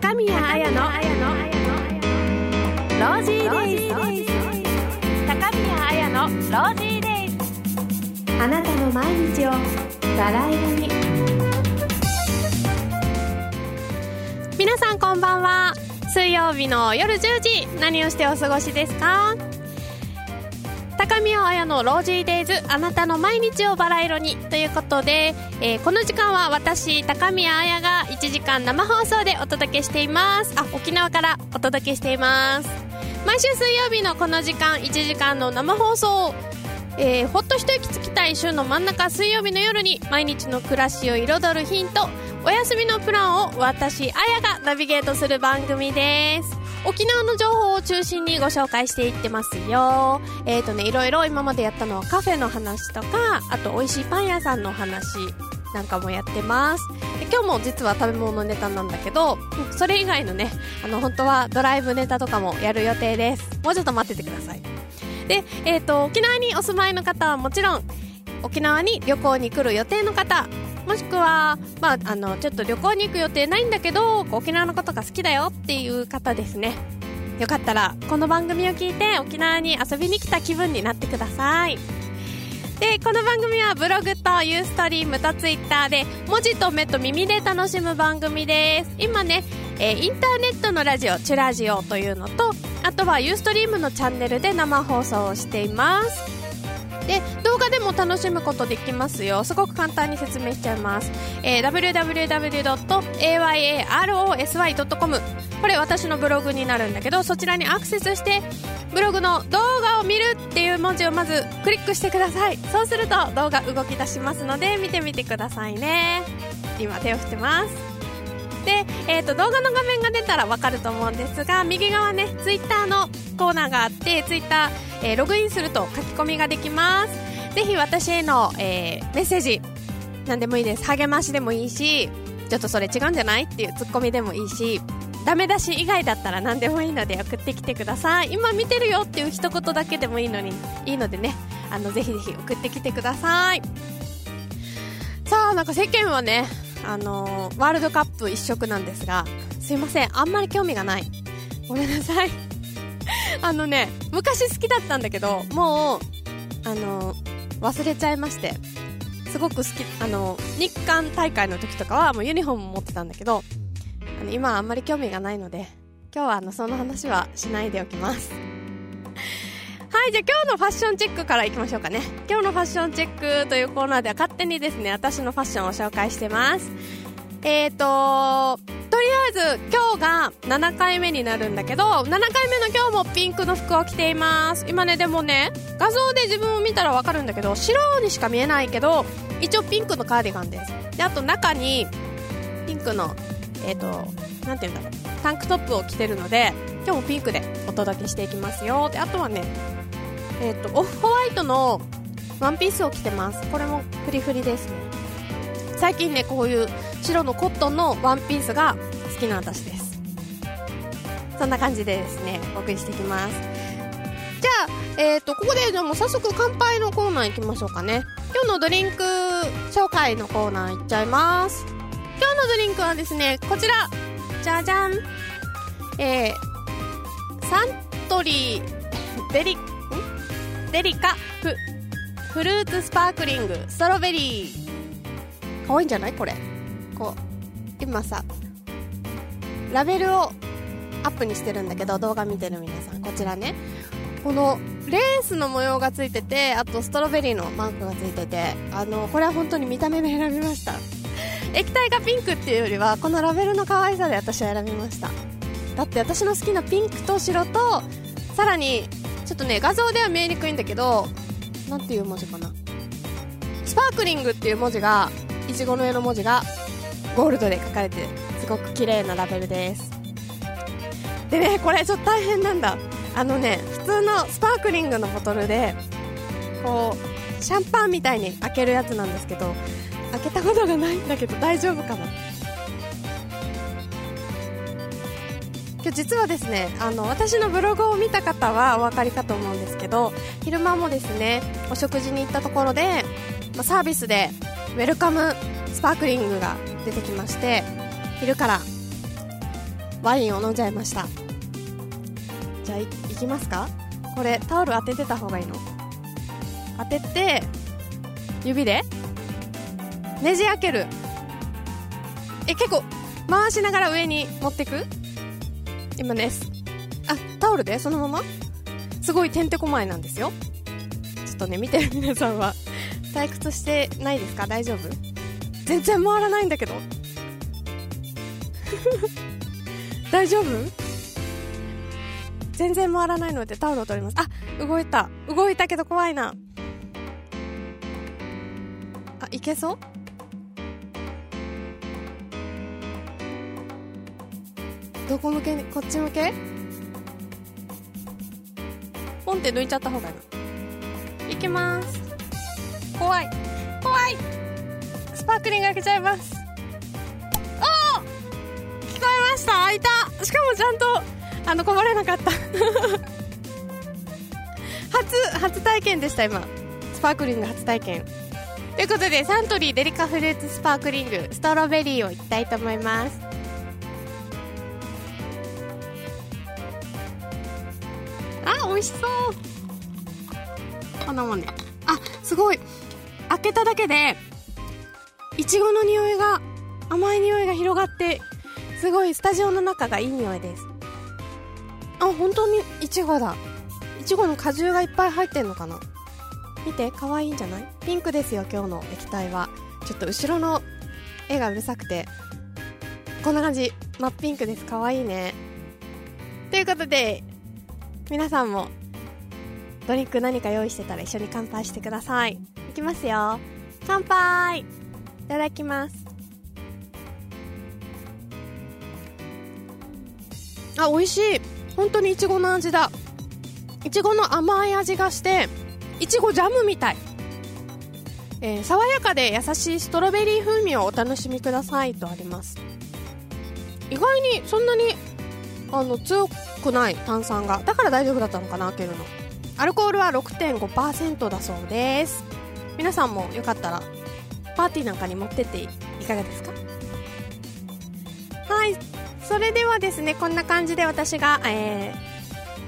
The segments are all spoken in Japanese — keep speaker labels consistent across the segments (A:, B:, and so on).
A: 高宮綾のロージーデイズ。高宮綾のロージーデイズ。あなたの毎日をバラ色に。皆さんこんばんは。水曜日の夜10時何をしてお過ごしですか？高宮彩のロージーデイズあなたの毎日をバラ色にということで、えーこの時間は私高宮彩が1時間生放送でお届けしています。あ沖縄からお届けしています。毎週水曜日のこの時間1時間の生放送。えーほっと一息つきたい週の真ん中水曜日の夜に毎日の暮らしを彩るヒントお休みのプランを私あやがナビゲートする番組です。沖縄の情報を中心にご紹介していってますよ。えっ、ー、とねいろいろ今までやったのはカフェの話とかあと美味しいパン屋さんの話なんかもやってます。で今日も実は食べ物ネタなんだけどそれ以外のねあの本当はドライブネタとかもやる予定です。もうちょっと待っててください。で、えっ、と、沖縄にお住まいの方はもちろん、沖縄に旅行に来る予定の方、もしくは、まあ、あの、ちょっと旅行に行く予定ないんだけど、沖縄のことが好きだよっていう方ですね。よかったら、この番組を聞いて沖縄に遊びに来た気分になってください。で、この番組はブログとユーストリームとツイッターで文字と目と耳で楽しむ番組です。今ね、えーインターネットのラジオ、チュラジオというのと、あとはユーストリームのチャンネルで生放送をしています。で、動画でも楽しむことできますよ。すごく簡単に説明しちゃいます。えー www.ayarosy.com これ私のブログになるんだけど、そちらにアクセスして、ブログの動画を見るっていう文字をまずクリックしてください。そうすると動画動き出しますので、見てみてくださいね。今手を振ってます。で、えー、と動画の画面が出たらわかると思うんですが右側ねツイッターのコーナーがあってツイッター、えーログインすると書き込みができます。ぜひ私への、えーメッセージ何でもいいです。励ましでもいいしちょっとそれ違うんじゃない？っていうツッコミでもいいしダメ出し以外だったら何でもいいので送ってきてください。今見てるよっていう一言だけでもいいのにいいのでね。あのぜひぜひ送ってきてください。さあなんか世間はねあのーワールドカップ一色なんですがすいませんあんまり興味がない。ごめんなさい。あのね昔好きだったんだけどもうあのー忘れちゃいましてすごく好きあの日韓大会の時とかはもうユニフォーム持ってたんだけどあの今はあんまり興味がないので今日はあのその話はしないでおきます。はい、じゃあ今日のファッションチェックからいきましょうかね。今日のファッションチェックというコーナーでは勝手にですね、私のファッションを紹介してます。えーと、とりあえず今日が7回目になるんだけど、7回目の今日もピンクの服を着ています。今ね、でもね、画像で自分を見たらわかるんだけど、白にしか見えないけど、一応ピンクのカーディガンです。で、あと中に、ピンクの、えーと、なんて言うんだろう、タンクトップを着てるので、今日もピンクでお届けしていきますよ。で、あとはね、えっ、と、オフホワイトのワンピースを着てます。これもフリフリですね。最近ね、こういう白のコットンのワンピースが好きな私です。そんな感じでですね、お送りしていきます。じゃあ、えっ、と、ここででも早速乾杯のコーナー行きましょうかね。今日のドリンク紹介のコーナー行っちゃいます。今日のドリンクはですね、こちら。じゃじゃん。えー、サントリー、ベリ、んデリカフフルーツスパークリングストロベリー。可愛いんじゃないこれ？こう今さラベルをアップにしてるんだけど動画見てる皆さん。こちらね。このレースの模様がついててあとストロベリーのマークがついててあのこれは本当に見た目で選びました。液体がピンクっていうよりはこのラベルの可愛さで私は選びました。だって私の好きなピンクと白とさらにちょっとね画像では見えにくいんだけどなんていう文字かな。スパークリングっていう文字がいちごの絵の文字がゴールドで書かれてすごく綺麗なラベルです。でねこれちょっと大変なんだ。あのね普通のスパークリングのボトルでこうシャンパンみたいに開けるやつなんですけど開けたことがないんだけど大丈夫かな。今日実はですねあの私のブログを見た方はお分かりかと思うんですけど昼間もですねお食事に行ったところで、まあ、サービスでウェルカムスパークリングが出てきまして昼からワインを飲んじゃいました。じゃあいいきますか？これタオル当ててた方がいいの？当てて指でねじ開ける。え結構回しながら上に持ってく？今です。あタオルで？そのまま？すごいてんてこまいなんですよ。ちょっとね見てる皆さんは。退屈してないですか？大丈夫？全然回らないんだけど。大丈夫？全然回らないのでタオルを取ります。あ動いた。動いたけど怖いな。あいけそう？どこ向け？にこっち向け？ポンって抜いちゃった方がいいないきます。怖い。怖い。スパークリング開けちゃいます。あ聞こえました？開いた。しかもちゃんとあのこぼれなかった。初初体験でした今。スパークリング初体験。ということでサントリーデリカフルーツスパークリングストロベリーをいきたいと思います美味しそう。こんなもんねあすごい。開けただけでいちごの匂いが甘い匂いが広がってすごい。スタジオの中がいい匂いです。あ本当にいちごだ。いちごの果汁がいっぱい入ってんのかな。見て可愛いんじゃない？ピンクですよ今日の液体は。ちょっと後ろの絵がうるさくて。こんな感じ。真っピンクです。可愛いね。ということで皆さんもドリンク何か用意してたら一緒に乾杯してください。いきますよ。乾杯。いただきます。あ美味しい。本当にいちごの味だ。いちごの甘い味がしていちごジャムみたい、えー、爽やかで優しいストロベリー風味をお楽しみくださいとあります。意外にそんなにあの強くない炭酸が。だから大丈夫だったのかな開けるの。アルコールは6.5%だそうです。皆さんもよかったらパーティーなんかに持ってっていかがですか？はい。それではですねこんな感じで私が、え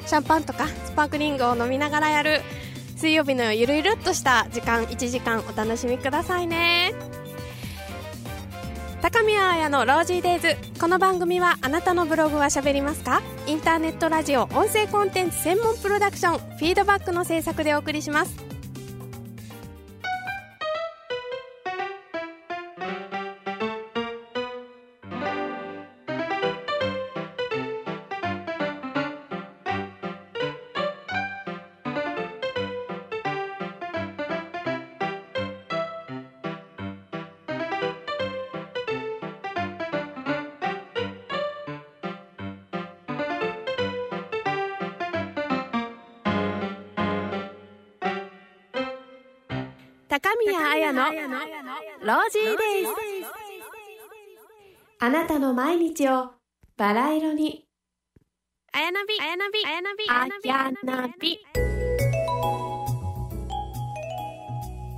A: ー、シャンパンとかスパークリングを飲みながらやる水曜日のゆるゆるっとした時間1時間お楽しみくださいね。高宮彩のロージーデイズ。この番組はあなたのブログはしゃべりますか？インターネットラジオ音声コンテンツ専門プロダクションフィードバックの制作でお送りします。デイズあなたの毎日をバラ色に。あやなびあやなびあやなびあやなび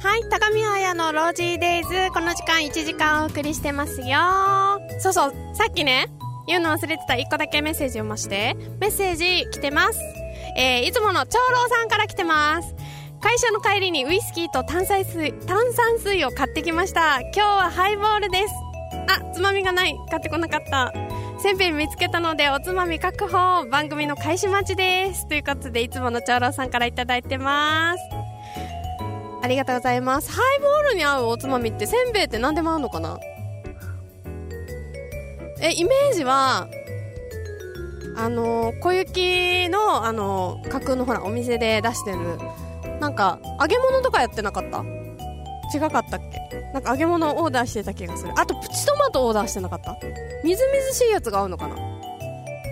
A: はい高宮彩のロージーデイズ。この時間1時間お送りしてますよ。そうそうさっきね言うの忘れてた1個だけメッセージ読ましてメッセージ来てます。えー、いつもの長老さんから来てます会社の帰りにウイスキーと炭酸水炭酸水を買ってきました。今日はハイボールです。あつまみがない。買ってこなかった。せんべい見つけたのでおつまみ確保番組の開始待ちです。ということでいつもの長老さんから頂いてます。ありがとうございます。ハイボールに合うおつまみってせんべいって何でも合うのかな？えイメージはあの小雪のあの架空のほらお店で出してるなんか揚げ物とかやってなかった？違かったっけ？なんか揚げ物をオーダーしてた気がする。あとプチトマトオーダーしてなかった？みずみずしいやつが合うのかな？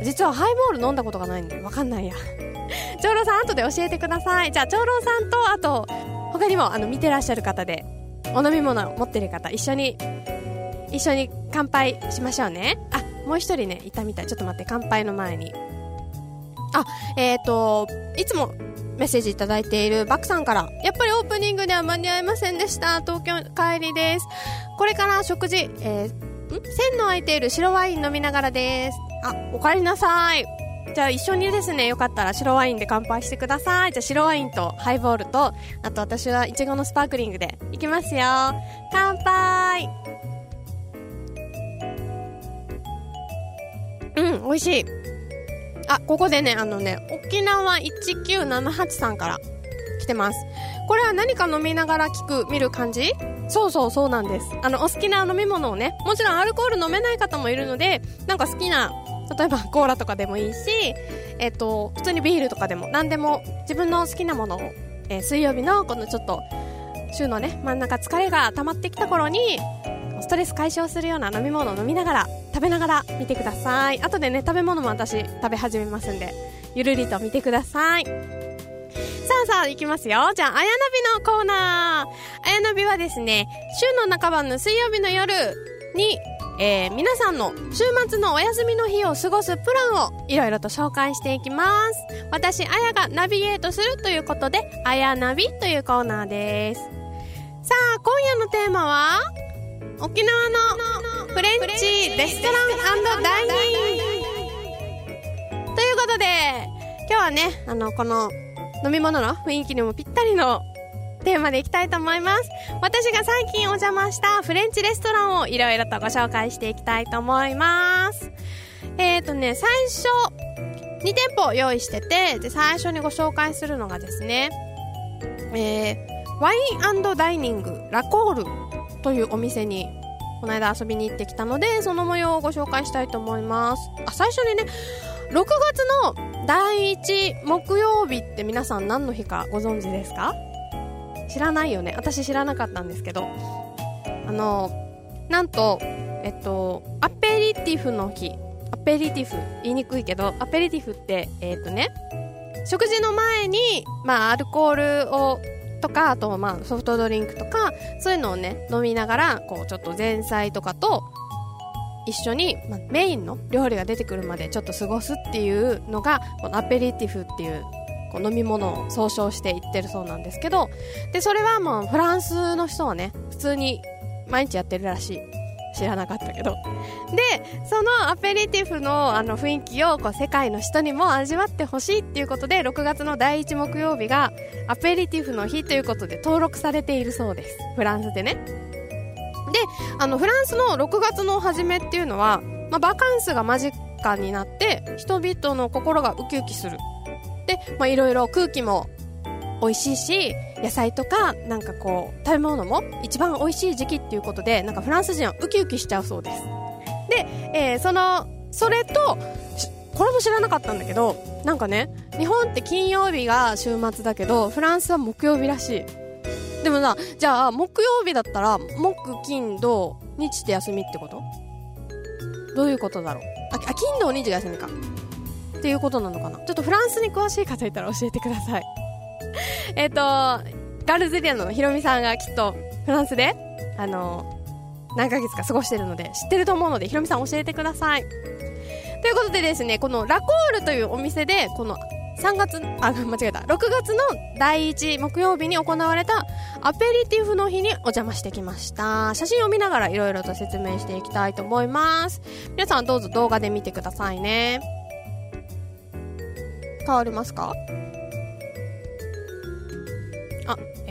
A: 実はハイボール飲んだことがないんでわかんないや。長老さん後で教えてください。じゃあ長老さんとあと他にもあの見てらっしゃる方でお飲み物を持ってる方一緒に一緒に乾杯しましょうね。あもう一人ねいたみたい。ちょっと待って乾杯の前に。あえっ、ー、といつもメッセージいただいているバクさんから、やっぱりオープニングでは間に合いませんでした。東京帰りです。これから食事、えー、ん？線の空いている白ワイン飲みながらです。あ、おかえりなさい。じゃあ一緒にですね、よかったら白ワインで乾杯してください。じゃあ白ワインとハイボールと、あと私はイチゴのスパークリングでいきますよ。乾杯うん、美味しい。あ、ここでね、あのね、沖縄1978さんから来てます。これは何か飲みながら聞く、見る感じ？そうそうそうなんです。あの、お好きな飲み物をね、もちろんアルコール飲めない方もいるので、なんか好きな、例えばコーラとかでもいいし、えっと、普通にビールとかでも何でも自分の好きなものを、えー、水曜日のこのちょっと、週のね、真ん中疲れが溜まってきた頃に、ストレス解消するような飲み物を飲みながら、食べながら見てください。後でね、食べ物も私食べ始めますんで、ゆるりと見てください。さあさあ、行きますよ。じゃあ、あやなびのコーナー。あやなびはですね、週の半ばの水曜日の夜に、えー、皆さんの週末のお休みの日を過ごすプランをいろいろと紹介していきます。私、あやがナビゲートするということで、あやなびというコーナーです。さあ、今夜のテーマは、沖縄のフレンチレストランダイニングということで、今日はね、あの、この飲み物の雰囲気にもぴったりのテーマでいきたいと思います。私が最近お邪魔したフレンチレストランをいろいろとご紹介していきたいと思います。えっ、ー、とね、最初、2店舗用意してて、で、最初にご紹介するのがですね、えー、ワインダイニングラコールというお店にこの間遊びに行ってきたので、その模様をご紹介したいと思います。あ、最初にね、6月の第1木曜日って皆さん何の日かご存知ですか？知らないよね。私知らなかったんですけど。あのなんとえっとアペリティフの日。アペリティフ言いにくいけどアペリティフってえっとね食事の前にまあアルコールをとかあとまあソフトドリンクとかそういうのをね飲みながらこうちょっと前菜とかと一緒に、まあ、メインの料理が出てくるまでちょっと過ごすっていうのがこのアペリティフっていうこう飲み物を総称していってるそうなんですけどでそれはもうフランスの人はね普通に毎日やってるらしい。知らなかったけど。でそのアペリティフのあの雰囲気をこう世界の人にも味わってほしいっていうことで6月の第1木曜日がアペリティフの日ということで登録されているそうです。フランスでね。であのフランスの6月の初めっていうのは、まあ、バカンスが間近になって人々の心がウキウキする。で、まあ、いろいろ空気も美味しいし、野菜とか、なんかこう、食べ物も一番美味しい時期っていうことで、なんかフランス人はウキウキしちゃうそうです。で、えー、その、それと、これも知らなかったんだけど、なんかね、日本って金曜日が週末だけど、フランスは木曜日らしい。でもさ、じゃあ、木曜日だったら、木、金、土、日って休みってこと？どういうことだろう？あ、金、土、日が休みか。っていうことなのかなちょっとフランスに詳しい方いたら教えてください。えっと、ガールズリアのヒロミさんがきっとフランスで、あの、何ヶ月か過ごしてるので、知ってると思うので、ヒロミさん教えてください。ということでですね、このラコールというお店で、この3月、あ、間違えた。6月の第1木曜日に行われたアペリティフの日にお邪魔してきました。写真を見ながらいろいろと説明していきたいと思います。皆さんどうぞ動画で見てくださいね。変わりますか？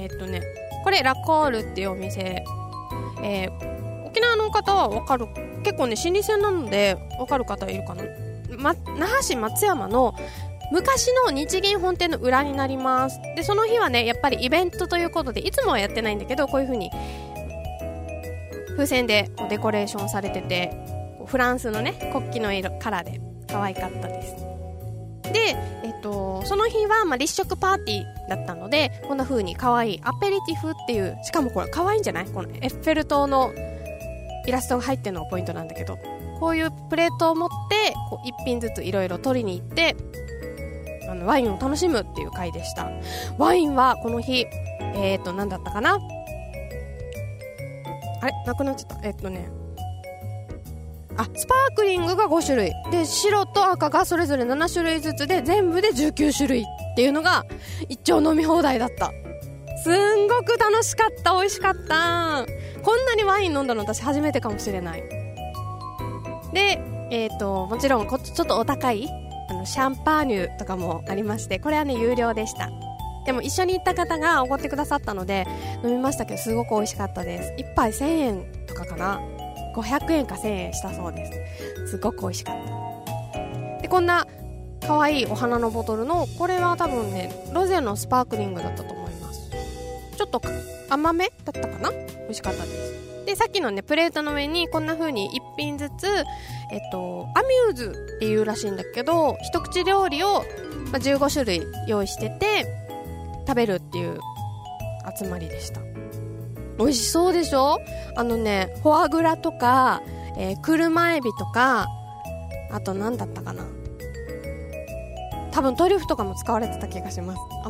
A: えー、っとね、これラコールっていうお店、えー、沖縄の方はわかる、結構ね、老舗なのでわかる方いるかな。ま、那覇市松山の昔の日銀本店の裏になります。で、その日はね、やっぱりイベントということで、いつもはやってないんだけど、こういう風に、風船でデコレーションされてて、フランスのね、国旗の色、カラーで可愛かったです。で、えっと、その日は、まあ、立食パーティーだったので、こんな風に可愛いアペリティフっていう、しかもこれ可愛いんじゃない？このエッフェル塔のイラストが入ってるのがポイントなんだけど、こういうプレートを持って、こう一品ずついろいろ取りに行って、あの、ワインを楽しむっていう回でした。ワインはこの日、えっ、ー、と、何だったかな？あれ？なくなっちゃった。えっ、とね、あスパークリングが5種類で白と赤がそれぞれ7種類ずつで全部で19種類っていうのが一丁飲み放題だったすんごく楽しかった美味しかったこんなにワイン飲んだの私初めてかもしれないでえっ、ー、と、もちろんこ、ちょっとお高い、あの、シャンパーニュとかもありまして、これはね、有料でした。でも一緒に行った方がおごってくださったので、飲みましたけど、すごく美味しかったです。一杯1000円とかかな。500円か1000円したそうです。すごく美味しかった。で、こんな可愛いお花のボトルの、これは多分ね、ロゼのスパークリングだったと思います。ちょっと甘めだったかな？美味しかったです。で、さっきのね、プレートの上にこんな風に1品ずつ、えっと、アミューズっていうらしいんだけど、一口料理を、15種類用意してて、食べるっていう集まりでした。美味しそうでしょ？あのね、フォアグラとか、えー、車エビとか、あと何だったかな？多分トリュフとかも使われてた気がします。あ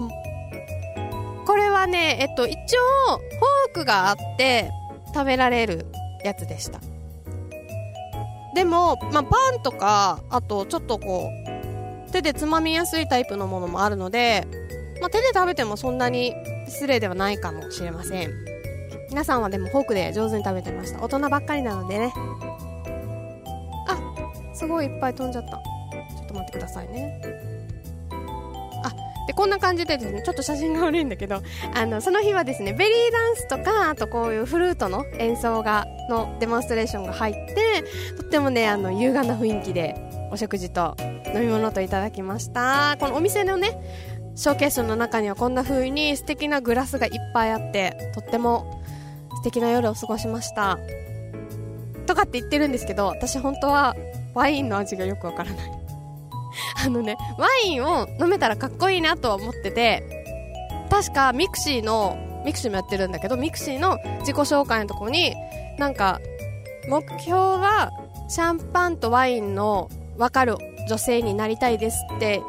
A: これはね、えっと、一応、フォークがあって食べられるやつでした。でも、まあ、パンとか、あと、ちょっとこう、手でつまみやすいタイプのものもあるので、まあ、手で食べてもそんなに失礼ではないかもしれません。皆さんはでもフォークで上手に食べてました。大人ばっかりなのでね。あ、すごいいっぱい飛んじゃった。ちょっと待ってくださいねあ。で、こんな感じでですね、ちょっと写真が悪いんだけど、あの、その日はですね、ベリーダンスとか、あとこういうフルートの演奏が、のデモンストレーションが入って、とってもね、あの、優雅な雰囲気で、お食事と飲み物といただきました。このお店のね、ショーケースの中にはこんな風に素敵なグラスがいっぱいあって、とっても素敵な夜を過ごしました。とかって言ってるんですけど、私本当はワインの味がよくわからない。あのね、ワインを飲めたらかっこいいなとは思ってて、確か mixi の、 mixi もやってるんだけど、 mixi の自己紹介のとこに、なんか、目標はシャンパンとワインの分かる女性になりたいですって、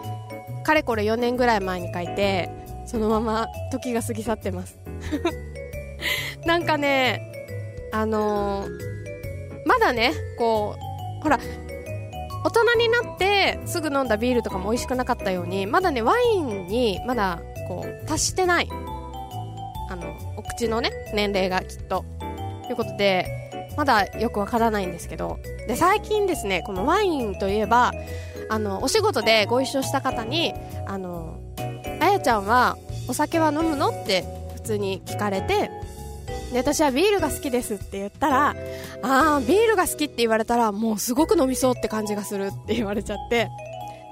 A: かれこれ4年ぐらい前に書いて、そのまま時が過ぎ去ってます。なんかね、あのー、まだね、こう、ほら、大人になってすぐ飲んだビールとかも美味しくなかったようにまだねワインにまだこう達してないあのお口のね年齢がきっと。ということでまだよくわからないんですけど。で最近ですねこのワインといえばあのお仕事でご一緒した方にあのあやちゃんはお酒は飲むの？って普通に聞かれてで、私はビールが好きですって言ったら、ああ、ビールが好きって言われたら、もうすごく飲みそうって感じがするって言われちゃって、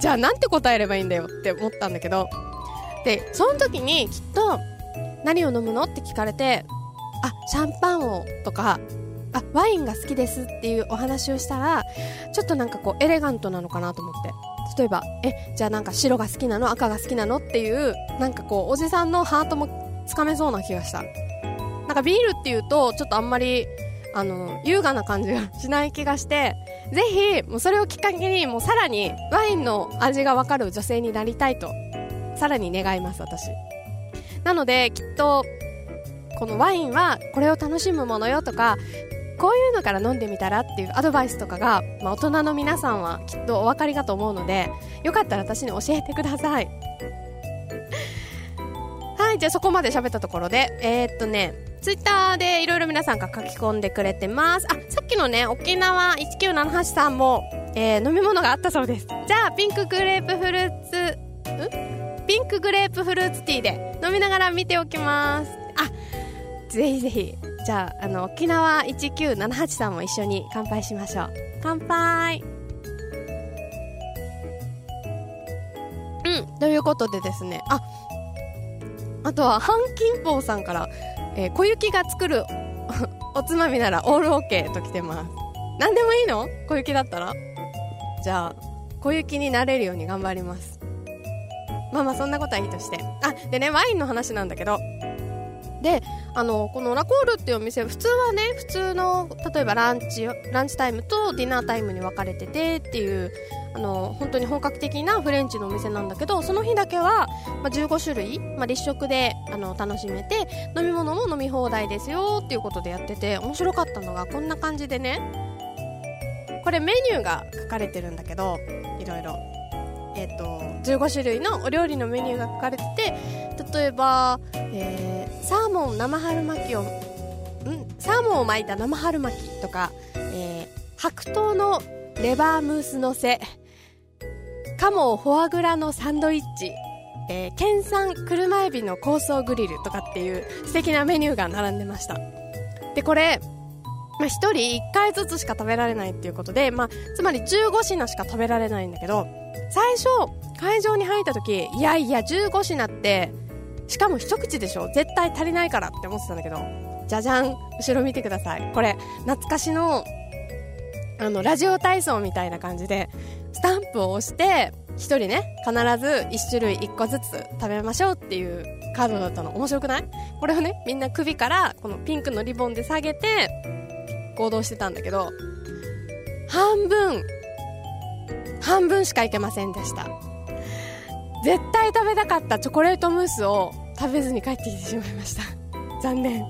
A: じゃあなんて答えればいいんだよって思ったんだけど、で、その時にきっと、何を飲むのって聞かれて、あ、シャンパンをとか、あ、ワインが好きですっていうお話をしたら、ちょっとなんかこう、エレガントなのかなと思って。例えば、え、じゃあなんか白が好きなの？赤が好きなの？っていう、なんかこう、おじさんのハートもつかめそうな気がした。なんかビールっていうと、ちょっとあんまり、あの、優雅な感じがしない気がして、ぜひ、もうそれをきっかけに、もうさらにワインの味がわかる女性になりたいと、さらに願います、私。なので、きっと、このワインはこれを楽しむものよとか、こういうのから飲んでみたらっていうアドバイスとかが、まあ、大人の皆さんはきっとお分かりかと思うので、よかったら私に教えてください。はい、じゃあそこまで喋ったところで、えー、っとね、ツイッターでいろいろ皆さんが書き込んでくれてます。あ、さっきのね、沖縄1978さんも、えー、飲み物があったそうです。じゃあ、ピンクグレープフルーツ、ん？ピンクグレープフルーツティーで飲みながら見ておきます。あ、ぜひぜひ。じゃあ、あの、沖縄1978さんも一緒に乾杯しましょう。乾杯うん、ということでですね、あ、あとは、ハンキンポーさんから、えー、小雪が作る おつまみならオールオッケーと来てます。何でもいいの？小雪だったらじゃあ、小雪になれるように頑張ります。まあまあそんなことはいいとして。あ、でね、ワインの話なんだけど、で、あの、このラコールっていうお店、普通はね、普通の、例えばランチ、ランチタイムとディナータイムに分かれててっていう、あの、本当に本格的なフレンチのお店なんだけど、その日だけは、まあ、15種類、まあ、立食で、あの、楽しめて、飲み物も飲み放題ですよっていうことでやってて、面白かったのがこんな感じでね、これメニューが書かれてるんだけど、いろいろ。えっ、ー、と、15種類のお料理のメニューが書かれてて、例えば、えー、サーモン生春巻きを、ん？サーモンを巻いた生春巻きとか、えー、白桃のレバームースのせ鴨フォアグラのサンドイッチえー、県産車エビの香草グリルとかっていう素敵なメニューが並んでました。でこれ、まあ、1人1回ずつしか食べられないっていうことで、まあ、つまり15品しか食べられないんだけど最初会場に入った時いやいや15品ってしかも一口でしょ？絶対足りないからって思ってたんだけどじゃじゃん後ろ見てください。これ懐かしのあのラジオ体操みたいな感じでスタンプを押して1人ね必ず1種類1個ずつ食べましょうっていうカードだったの。面白くない？これをねみんな首からこのピンクのリボンで下げて行動してたんだけど半分半分しかいけませんでした。絶対食べたかったチョコレートムースを食べずに帰ってきてしまいました。残念。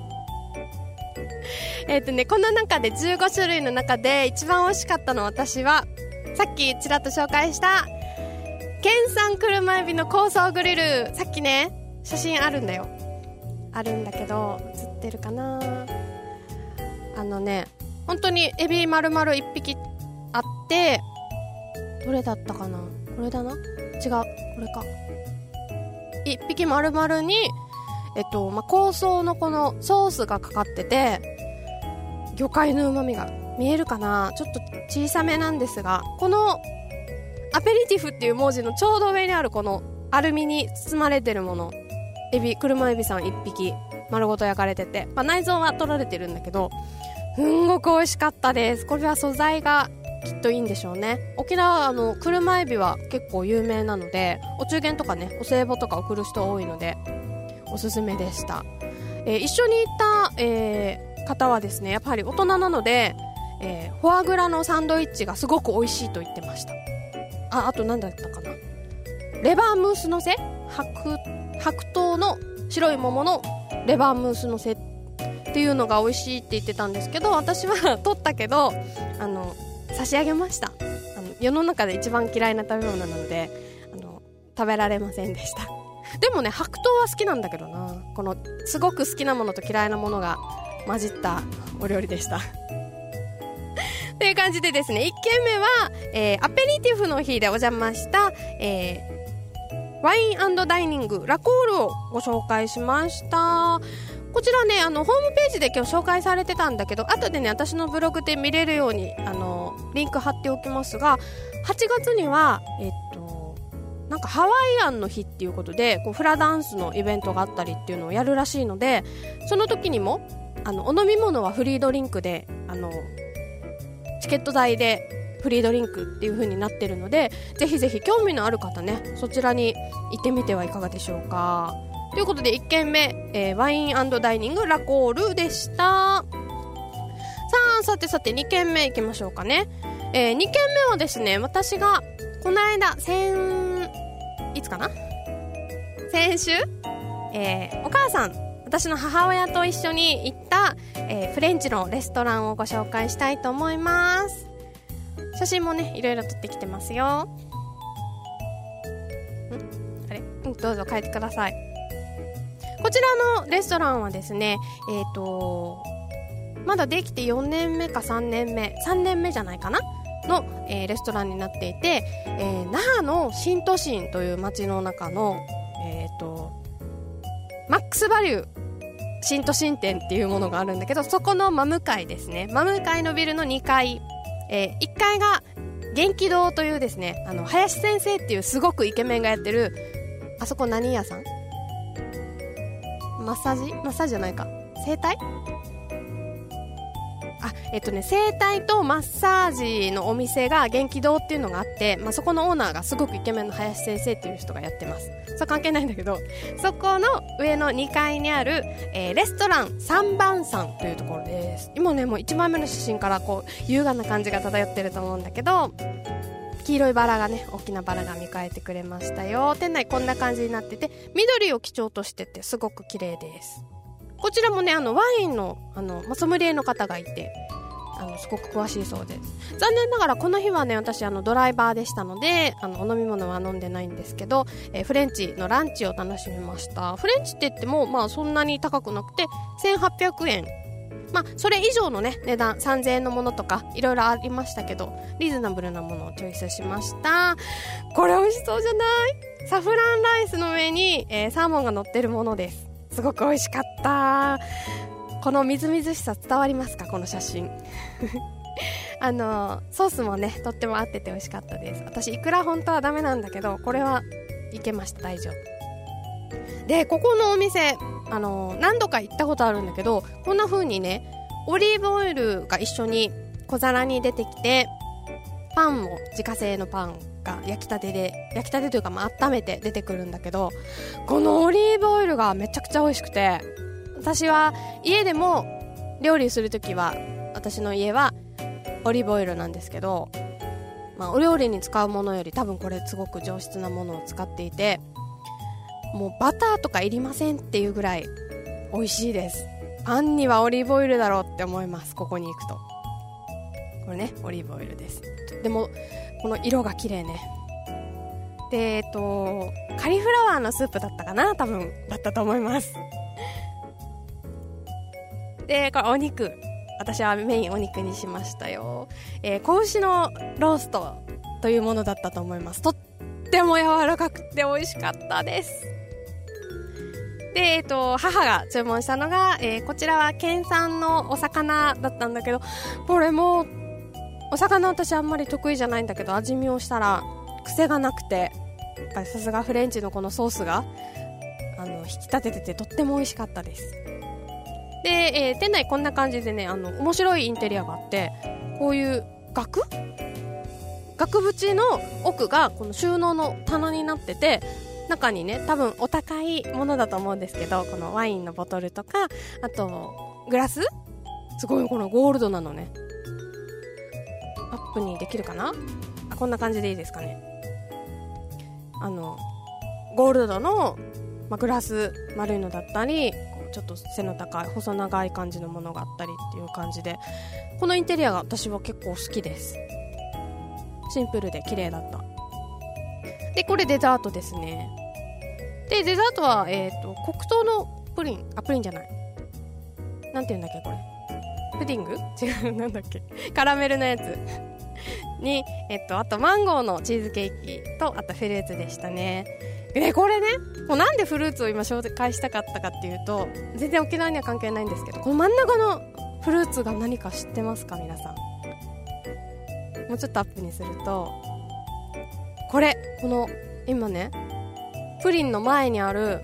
A: えっとねこの中で15種類の中で一番美味しかったの私はさっきちらっと紹介した県産車エビの香草グリル。さっきね写真あるんだよ。あるんだけど映ってるかな。あのね本当にエビ丸々1匹あってどれだったかな？これだな？違う。これか。1匹丸々にえっと、まあ、香草のこのソースがかかってて魚介のうまみが見えるかな？ちょっと小さめなんですがこのアペリティフっていう文字のちょうど上にあるこのアルミに包まれてるもの。エビ車エビさん1匹丸ごと焼かれてて、まあ、内臓は取られてるんだけどすんごく美味しかったです。これは素材がきっといいんでしょうね。沖縄はあの車エビは結構有名なのでお中元とかねお歳暮とか送る人多いのでおすすめでした、えー、一緒に行った、えー、方はですねやっぱり大人なので、えー、フォアグラのサンドイッチがすごく美味しいと言ってました。ああと何だったかな。レバームースのせ？白白桃の白い桃のレバームースのせっていうのが美味しいって言ってたんですけど私は 取ったけどあの差し上げました。あの世の中で一番嫌いな食べ物なのであの食べられませんでした。でもね白桃は好きなんだけどな。このすごく好きなものと嫌いなものが混じったお料理でした。という感じでですね、1軒目は、えー、アペリティフの日でお邪魔した、えー、ワインダイニングラコールをご紹介しました。こちらね、あの、ホームページで今日紹介されてたんだけど、後でね、私のブログで見れるように、あの、リンク貼っておきますが、8月には、えっと、なんかハワイアンの日っていうことで、こうフラダンスのイベントがあったりっていうのをやるらしいので、その時にも、あの、お飲み物はフリードリンクで、あの、チケット代でフリードリンクっていう風になってるのでぜひぜひ興味のある方ねそちらに行ってみてはいかがでしょうか。ということで1軒目、えー、ワインダイニングラコールでした。さあさてさて2軒目いきましょうかね、えー、2軒目はですね私がこの間先いつかな？先週、えー、お母さん私の母親と一緒に行った、えー、フレンチのレストランをご紹介したいと思います。写真もねいろいろ撮ってきてますよ。ん？あれ？うんどうぞ書いてください。こちらのレストランはですねえっ、ー、とまだできて4年目か3年目3年目じゃないかな？の、えー、レストランになっていて、えー、那覇の新都心という街の中の、えーとマックスバリュー新都心店っていうものがあるんだけどそこの真向かいですね。真向かいのビルの2階、えー、1階が元気堂というですねあの林先生っていうすごくイケメンがやってるあそこ何屋さん？マッサージ？マッサージじゃないか。整体？あえっとね整体とマッサージのお店が元気堂っていうのがあって、まあ、そこのオーナーがすごくイケメンの林先生っていう人がやってます。そ関係ないんだけどそこの上の2階にある、えー、レストラン3番さんというところです。今ねもう1枚目の写真からこう優雅な感じが漂ってると思うんだけど黄色いバラがね大きなバラが見えてくれましたよ。店内こんな感じになってて緑を基調としててすごく綺麗です。こちらもねあのワインのあの、まソムリエの方がいてあのすごく詳しいそうです残念ながらこの日はね私あのドライバーでしたのであのお飲み物は飲んでないんですけど、えー、フレンチのランチを楽しみましたフレンチって言ってもまあそんなに高くなくて1800円まあ、それ以上のね、値段、3000円のものとか、いろいろありましたけど、リーズナブルなものをチョイスしました。これ美味しそうじゃない？サフランライスの上に、えー、サーモンが乗ってるものです。すごく美味しかった。このみずみずしさ伝わりますか？この写真。あのソースもねとっても合ってて美味しかったです私いくら本当はダメなんだけどこれはいけました大丈夫でここのお店あの何度か行ったことあるんだけどこんな風にねオリーブオイルが一緒に小皿に出てきてパンも自家製のパンが焼きたてで焼きたてというか、まあ温めて出てくるんだけどこのオリーブオイルがめちゃくちゃ美味しくて私は家でも料理するときは私の家はオリーブオイルなんですけど、まあ、お料理に使うものより多分これすごく上質なものを使っていてもうバターとかいりませんっていうぐらい美味しいです。パンにはオリーブオイルだろうって思います。ここに行くと。これねオリーブオイルです。でもこの色が綺麗ね。でえっとカリフラワーのスープだったかな？多分だったと思います。でこれお肉。私はメインお肉にしましたよ、えー、子牛のローストというものだったと思います。とっても柔らかくて美味しかったです。で、えっ、と、母が注文したのが、えー、こちらは県産のお魚だったんだけど、これも、お魚私あんまり得意じゃないんだけど、味見をしたら、癖がなくて、やっぱりさすがフレンチのこのソースが、あの、引き立てててとっても美味しかったです。で、えー、店内こんな感じでね、あの、面白いインテリアがあって、こういう額？額縁の奥がこの収納の棚になってて、中にね、多分お高いものだと思うんですけど、このワインのボトルとか、あと、グラス？すごいこのゴールドなのね。ップにできるかな？あ、こんな感じでいいですかね。あの、ゴールドの、ま、グラス丸いのだったり、ちょっと背の高い細長い感じのものがあったりっていう感じでこのインテリアが私は結構好きです。シンプルで綺麗だった。でこれデザートですね。でデザートは、えーと、黒糖のプリン。あプリンじゃない。なんて言うんだっけこれ。プディング？違うなんだっけ。カラメルのやつ。に、えっと、あとマンゴーのチーズケーキとあとフルーツでしたね。でこれねもうなんでフルーツを今紹介したかったかっていうと全然沖縄には関係ないんですけどこの真ん中のフルーツが何か知ってますか皆さん。もうちょっとアップにするとこれこの今ねプリンの前にある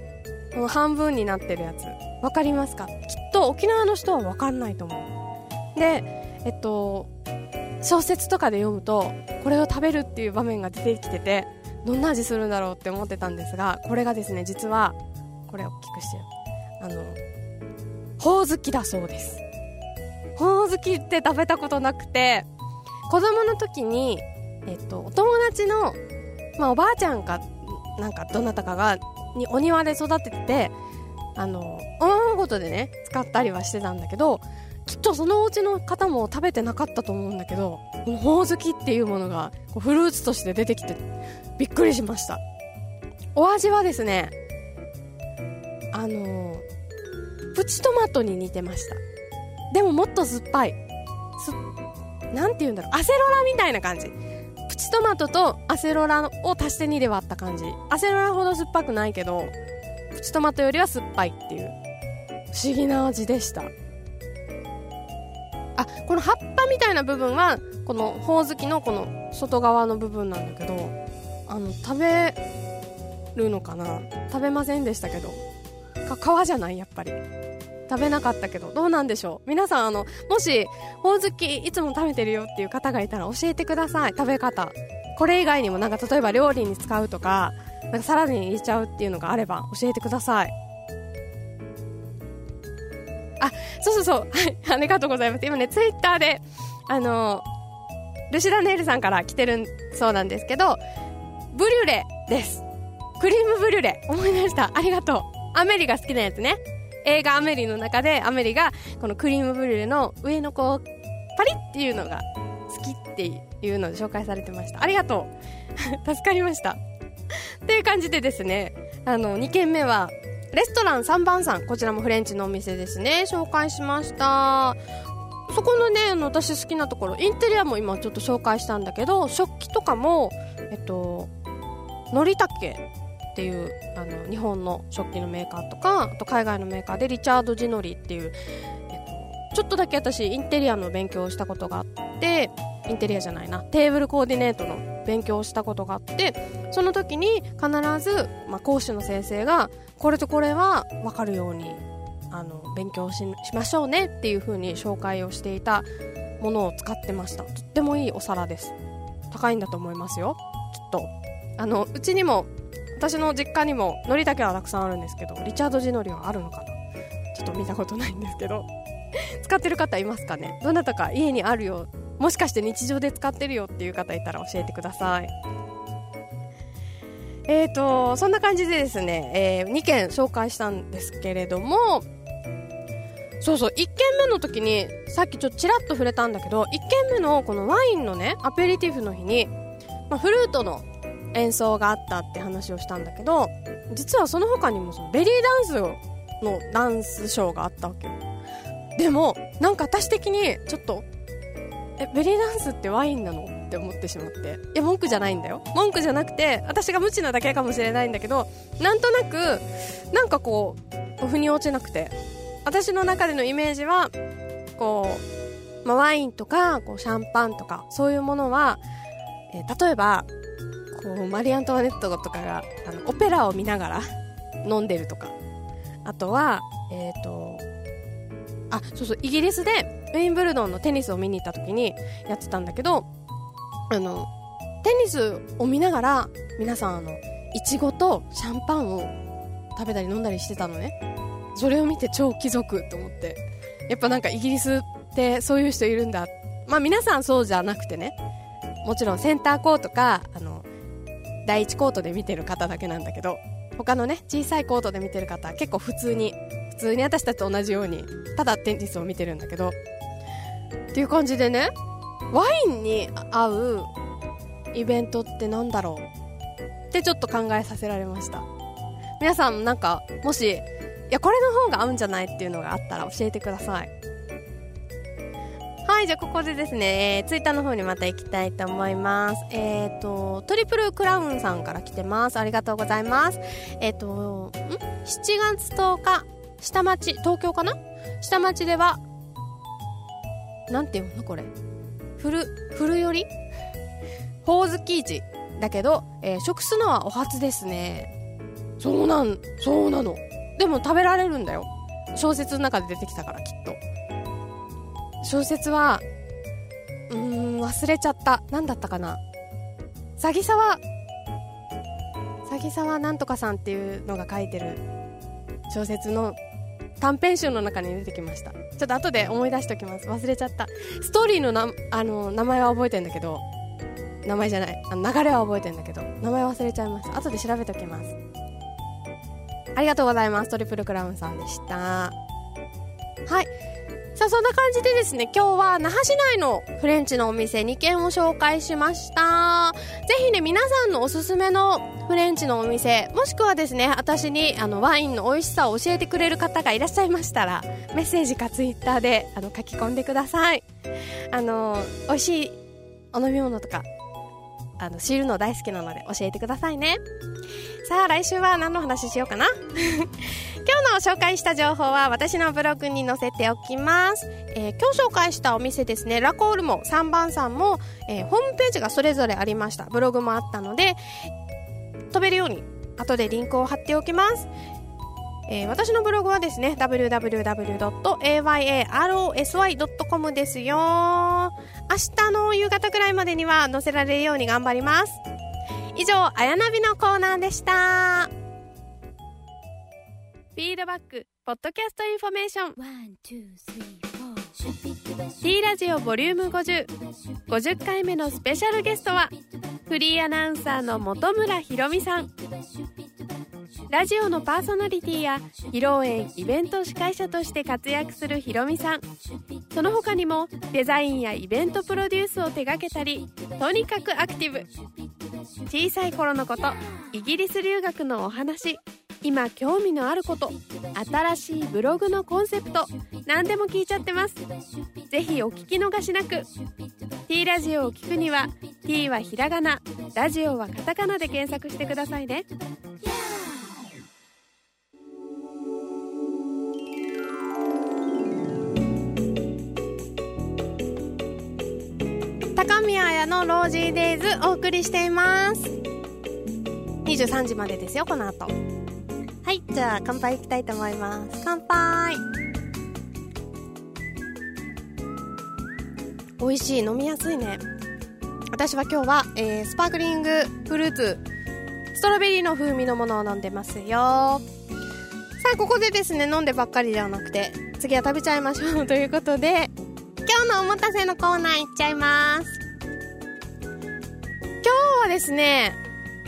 A: この半分になってるやつ分かりますか？きっと沖縄の人は分かんないと思う。でえっと小説とかで読むとこれを食べるっていう場面が出てきててどんな味するんだろうって思ってたんですがこれがですね実はこれ大きくしてあのほおずきだそうです。ほおずきって食べたことなくて子供の時に、えっと、お友達の、まあ、おばあちゃんかなんかどなたかがにお庭で育てててあのおままごとでね使ったりはしてたんだけどとそのお家の方も食べてなかったと思うんだけどほおずきっていうものがフルーツとして出てきてびっくりしました。お味はですねあのプチトマトに似てました。でももっと酸っぱい。すなんて言うんだろう。アセロラみたいな感じ。プチトマトとアセロラを足して2で割った感じ。アセロラほど酸っぱくないけどプチトマトよりは酸っぱいっていう。不思議な味でした。あこの葉っぱみたいな部分はこのほおずきのこの外側の部分なんだけどあの食べるのかな？食べませんでしたけど。皮じゃないやっぱり。食べなかったけど。どうなんでしょう？皆さんあのもしほおずきいつも食べてるよっていう方がいたら教えてください。食べ方。これ以外にもなんか例えば料理に使うとかなんかサラダに入れちゃうっていうのがあれば教えてください。あそうそうそうはい ありがとうございます今ねツイッターであのルシダネイルさんから来てるそうなんですけどブリュレです。クリームブリュレ。思い出した。ありがとう。アメリが好きなやつね。映画アメリの中でアメリがこのクリームブリュレの上のこう、パリっていうのが好きっていうので紹介されてました。ありがとう。助かりました。っていう感じでですね、あの、2軒目は、レストラン3番さんこちらもフレンチのお店ですね。紹介しました。そこのねあの私好きなところインテリアも今ちょっと紹介したんだけど食器とかもえっとのりたけっていうあの日本の食器のメーカーとかあと海外のメーカーでリチャード・ジノリっていう、えっと、ちょっとだけ私インテリアの勉強をしたことがあってインテリアじゃないなテーブルコーディネートの勉強をしたことがあってその時に必ず、まあ、講師の先生がこれとこれは分かるようにあの勉強しましょうねっていう風に紹介をしていたものを使ってました。とってもいいお皿です。高いんだと思いますよ。きっと。あのうちにも私の実家にも海苔だけはたくさんあるんですけどリチャード地海苔はあるのかな。ちょっと見たことないんですけど。使ってる方いますかね？どなたか家にあるよ。もしかして日常で使ってるよっていう方いたら教えてください。えーとそんな感じでですね、えー、2件紹介したんですけれどもそうそう1軒目の時にさっきちょっとちらっと触れたんだけど1軒目のこのワインのねアペリティフの日に、まあ、フルートの演奏があったって話をしたんだけど実はその他にもそのベリーダンスのダンスショーがあったわけよ。でもなんか私的にちょっとえベリーダンスってワインなの？って思ってしまって。いや文句じゃないんだよ。文句じゃなくて私が無知なだけかもしれないんだけどなんとなくなんかこう腑に落ちなくて。私の中でのイメージはこう、まあ、ワインとかこうシャンパンとかそういうものは、えー、例えばこうマリー・アントワネットとかがあのオペラを見ながら飲んでるとか。あとはえっ、ー、とあそうそうイギリスでウィンブルドンのテニスを見に行った時にやってたんだけどあのテニスを見ながら皆さんあのいちごとシャンパンを食べたり飲んだりしてたのね。それを見て超貴族と思って。やっぱなんかイギリスってそういう人いるんだ。まあ皆さんそうじゃなくてね。もちろんセンターコートかあの第1コートで見てる方だけなんだけど他のね小さいコートで見てる方結構普通に普通に私たちと同じようにただテニスを見てるんだけど。っていう感じでねワインに合うイベントってなんだろうってちょっと考えさせられました皆さんなんかもしいやこれの方が合うんじゃないっていうのがあったら教えてくださいはい、じゃあここでですね、えー、ツイッターの方にまた行きたいと思います。えっ、ー、と、トリプルクラウンさんから来てます。ありがとうございます。えっ、ー、と、ん ?7 月10日、下町、東京かな？下町では、なんていうのこれ？古、古より？ほおずき市。だけど、えー、食すのはお初ですね。そうなん、そうなの。でも食べられるんだよ。小説の中で出てきたからきっと。小説はうーん忘れちゃった何だったかな詐欺沢詐欺沢なんとかさんっていうのが書いてる小説の短編集の中に出てきました。ちょっと後で思い出しておきます。忘れちゃった。ストーリーのなあの名前は覚えてんだけど。名前じゃない。あの流れは覚えてんだけど。名前忘れちゃいました。後で調べておきます。ありがとうございます。トリプルクラウンさんでした。はい。さあ、そんな感じでですね、今日は那覇市内のフレンチのお店2軒を紹介しました。ぜひね、皆さんのおすすめのフレンチのお店、もしくはですね、私にあのワインの美味しさを教えてくれる方がいらっしゃいましたら、メッセージかツイッターであの書き込んでください。あの、美味しいお飲み物とか、あの、知るの大好きなので教えてくださいね。さあ、来週は何の話しようかな？今日の紹介した情報は私のブログに載せておきます。えー、今日紹介したお店ですね、ラコールも3番さんも、えー、ホームページがそれぞれありました。ブログもあったので、飛べるように後でリンクを貼っておきます。えー、私のブログはですね、www.ayarosy.com ですよ。明日の夕方くらいまでには載せられるように頑張ります。以上、あやなびのコーナーでした。フィードバック、ポッドキャストインフォメーション。T ラジオボリューム50。50回目のスペシャルゲストは、フリーアナウンサーの本村ひろみさん。ラジオのパーソナリティや披露宴イベント司会者として活躍するひろみさん。その他にもデザインやイベントプロデュースを手掛けたりとにかくアクティブ。小さい頃のことイギリス留学のお話。今興味のあること新しいブログのコンセプト何でも聞いちゃってます。ぜひお聞き逃しなく。T ラジオを聞くには T はひらがなラジオはカタカナで検索してくださいね。高宮彩のロージーデイズお送りしています。23時までですよこの後。はいじゃあ乾杯いきたいと思います。乾杯。美味しい飲みやすいね。私は今日は、えー、スパークリングフルーツストロベリーの風味のものを飲んでますよ。さあここでですね飲んでばっかりではなくて次は食べちゃいましょう。ということで今日のおもたせのコーナーいっちゃいます。今日はですね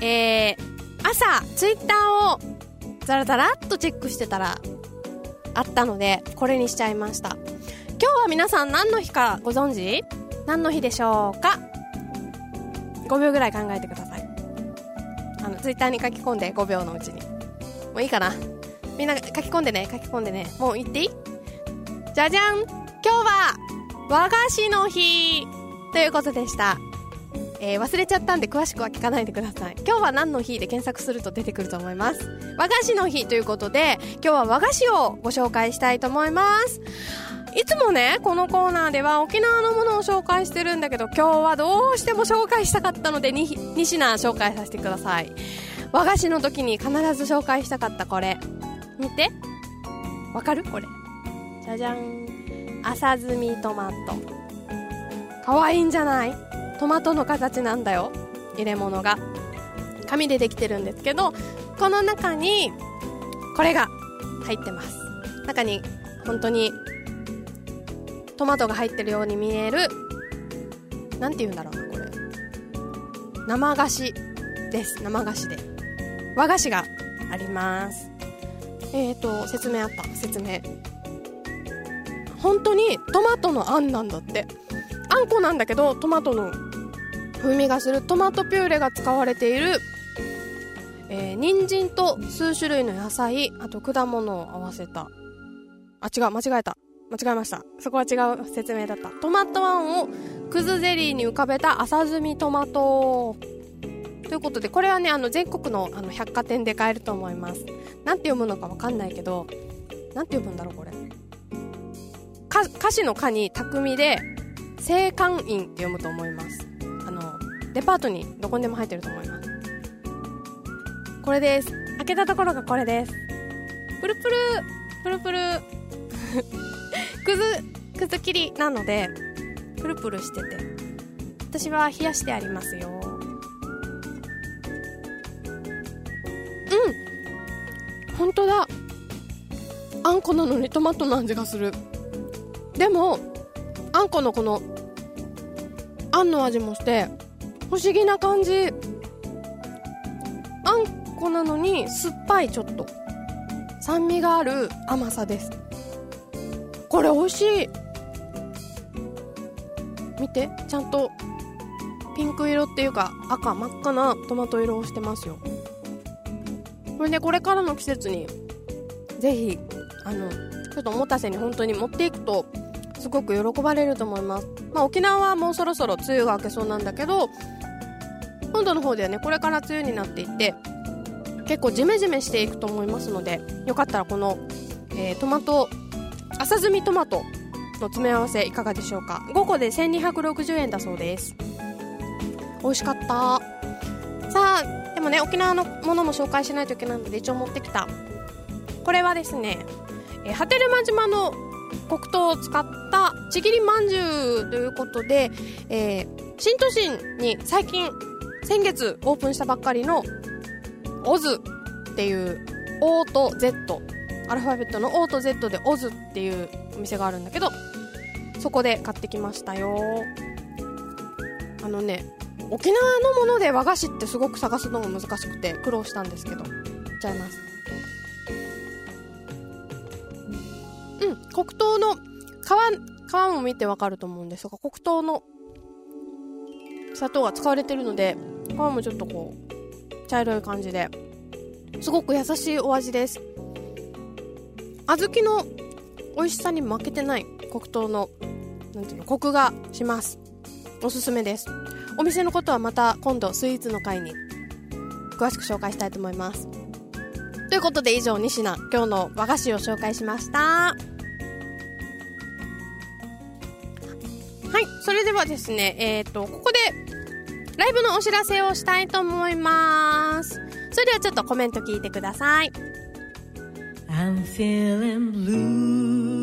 A: えー、朝ツイッターをザラザラっとチェックしてたらあったのでこれにしちゃいました。今日は皆さん何の日かご存知？何の日でしょうか？5秒ぐらい考えてください。あのツイッターに書き込んで5秒のうちに。もういいかな？みんな書き込んでね書き込んでね。もう言っていい？じゃじゃん！今日は和菓子の日ということでしたえー、忘れちゃったんで詳しくは聞かないでください今日は何の日で検索すると出てくると思います和菓子の日ということで今日は和菓子をご紹介したいと思いますいつもね、このコーナーでは沖縄のものを紹介してるんだけど、今日はどうしても紹介したかったので2、2品紹介させてください。和菓子の時に必ず紹介したかったこれ。見て。わかるこれ。じゃじゃん。浅摘みトマト。かわいいんじゃない？トマトの形なんだよ。入れ物が。紙でできてるんですけど、この中に、これが入ってます。中に、本当にトマトが入ってるように見える何て言うんだろうなこれ生菓子です生菓子で和菓子がありますえっ、ー、と説明あった説明本当にトマトのあんなんだってあんこなんだけどトマトの風味がするトマトピューレが使われているえー、人参と数種類の野菜あと果物を合わせたあ違う間違えた間違えました。そこは違う説明だった。トマトあんをくずゼリーに浮かべた浅摘みトマト。ということで、これはね、あの、全国のあの百貨店で買えると思います。なんて読むのかわかんないけど、なんて読むんだろう、これ。か、歌詞の歌に匠で、青函院って読むと思います。あの、デパートにどこにでも入ってると思います。これです。開けたところがこれです。プルプル、プルプル。くず、くず切りなので、プルプルしてて。私は冷やしてありますよ。うん本当だあんこなのにトマトの味がする。でも、あんこのこの、あんの味もして、不思議な感じ。あんこなのに酸っぱいちょっと。酸味がある甘さです。これ美味しい見てちゃんとピンク色っていうか赤真っ赤なトマト色をしてますよこれねこれからの季節にぜひあのちょっとおもたせに本当に持っていくとすごく喜ばれると思います。まあ沖縄はもうそろそろ梅雨が明けそうなんだけど本土の方ではねこれから梅雨になっていって結構ジメジメしていくと思いますのでよかったらこの、えー、トマト浅摘みトマトの詰め合わせいかがでしょうか。5個で1260円だそうです。美味しかった。さあでもね沖縄のものも紹介しないといけないので一応持ってきた。これはですね、え波照間島の黒糖を使ったちぎりまんじゅうということで、えー、新都心に最近先月オープンしたばっかりのオズっていう O と Z アルファベットの O と Z で OZ っていうお店があるんだけどそこで買ってきましたよ。あのね沖縄のもので和菓子ってすごく探すのも難しくて苦労したんですけどいっちゃいます。黒糖の皮皮も見てわかると思うんですが黒糖の砂糖が使われてるので皮もちょっとこう茶色い感じで。
B: すごく優しいお味です。小豆の美味しさに負けてない黒糖のなんていうのコクがします。おすすめです。お店のことはまた今度スイーツの会に詳しく紹介したいと思います。ということで以上2品今日の和菓子を紹介しました。はいそれではですねえっ、ー、とここでライブのお知らせをしたいと思います。それではちょっとコメント聞いてください。I'm feeling blue.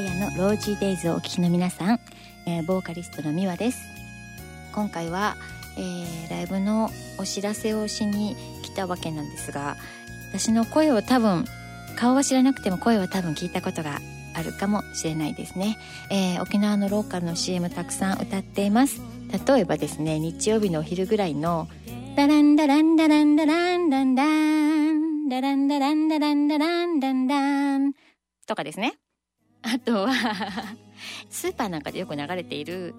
C: ロージーデイズをお聴きの皆さん、えー、ボーカリストのミワです。今回は、えー、ライブのお知らせをしに来たわけなんですが私の声を多分顔は知らなくても声は多分聞いたことがあるかもしれないですね、えー、沖縄のローカルの CM たくさん歌っています。例えばですね日曜日のお昼ぐらいの「ダランダランダランダランダンダンダランダランダランダランダンダン」とかですね。あとは スーパーなんかでよく流れている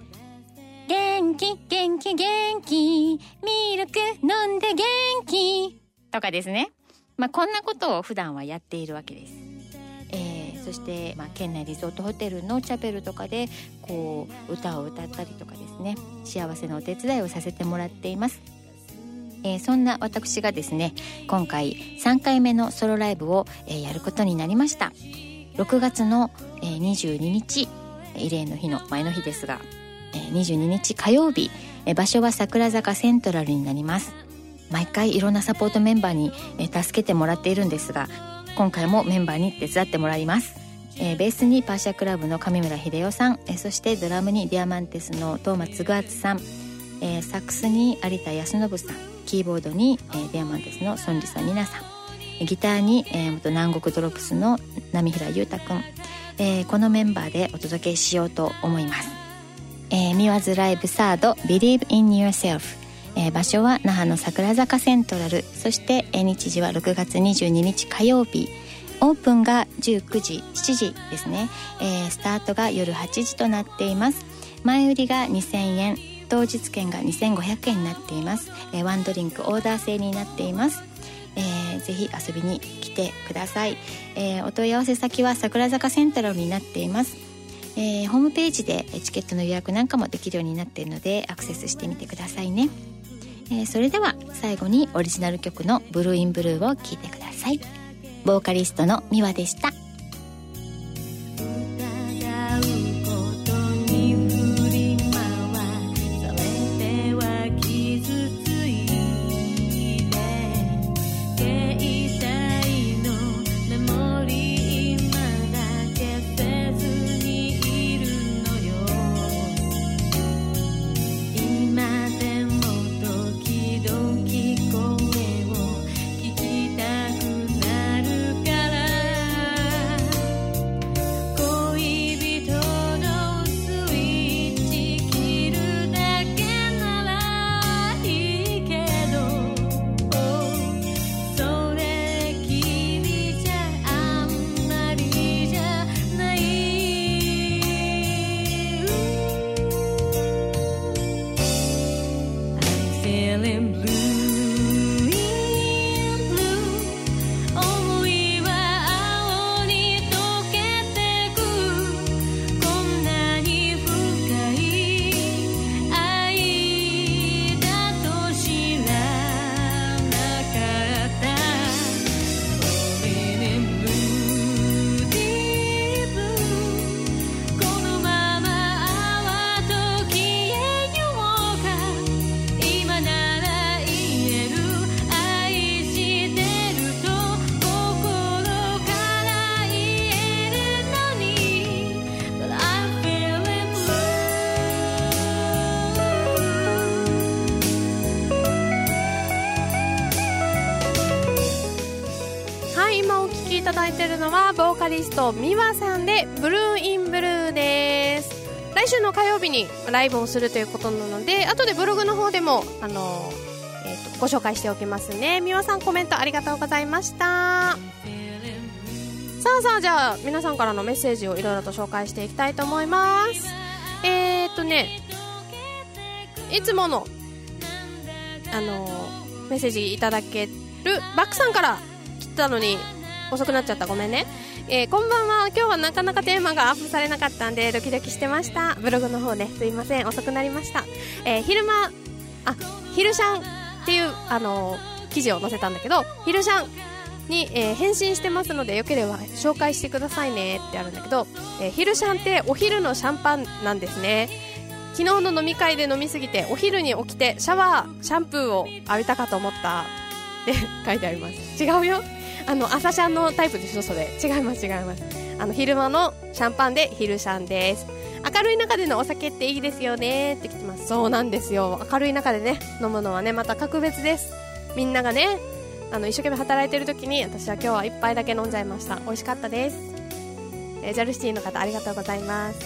C: 元気元気元気ミルク飲んで元気とかですね。まあこんなことを普段はやっているわけです。えー、そして、まあ、県内リゾートホテルのチャペルとかでこう歌を歌ったりとかですね幸せのお手伝いをさせてもらっています。えー、そんな私がですね今回3回目のソロライブを、えー、やることになりました6月の、えー、22日慰霊の日の前の日ですが、えー、22日火曜日、え、場所は桜坂セントラルになります。毎回いろんなサポートメンバーに、え、助けてもらっているんですが今回もメンバーに手伝ってもらいます。え、ベースにパーシャクラブの上村秀夫さん、え、そしてドラムにディアマンテスの東松嗣敦さん、え、サックスに有田康信さんキーボードに、え、ディアマンテスの孫里さん皆さん。ギターに、えー、元南国ドロップスの波平裕太くん、えー、このメンバーでお届けしようと思います。えー、 Miwa's Live Third Believe in Yourself、えー、場所は那覇の桜坂セントラル。そして、えー、日時は6月22日火曜日。オープンが19時7時ですね、えー、スタートが夜8時となっています。前売りが2000円。当日券が2500円になっています、えー、ワンドリンクオーダー制になっています。えー、ぜひ遊びに来てください、えー、お問い合わせ先は桜坂セントラルになっています、えー、ホームページでチケットの予約なんかもできるようになっているのでアクセスしてみてくださいね、えー、それでは最後にオリジナル曲の「ブルーインブルー」を聴いてください。ボーカリストのミワでした。
A: リストミワさんで「ブルーインブルー」です。来週の火曜日にライブをするということなので後でブログの方でもあの、えーと、ご紹介しておきますね。みわさんコメントありがとうございました。さあさあじゃあ皆さんからのメッセージをいろいろと紹介していきたいと思います。えー、っとねいつものあのメッセージいただけるバックさんから来たのに遅くなっちゃった。ごめんね。えー、こんばんは。今日はなかなかテーマがアップされなかったんでドキドキしてました。ブログの方ね。すいません。遅くなりました、えー、昼間あ昼シャンっていうあのー、記事を載せたんだけど昼シャンに、えー、返信してますのでよければ紹介してくださいねってあるんだけど、えー、昼シャンってお昼のシャンパンなんですね。昨日の飲み会で飲みすぎてお昼に起きてシャワーシャンプーを浴びたかと思った。って書いてあります。違うよ。あの朝シャンのタイプでしょそれ。違います違います。あの昼間のシャンパンで昼シャンです。明るい中でのお酒っていいですよねって来てます。そうなんですよ。明るい中でね飲むのはねまた格別です。みんながねあの一生懸命働いてる時に私は今日は一杯だけ飲んじゃいました。美味しかったです、えー、ジャルシティの方ありがとうございます。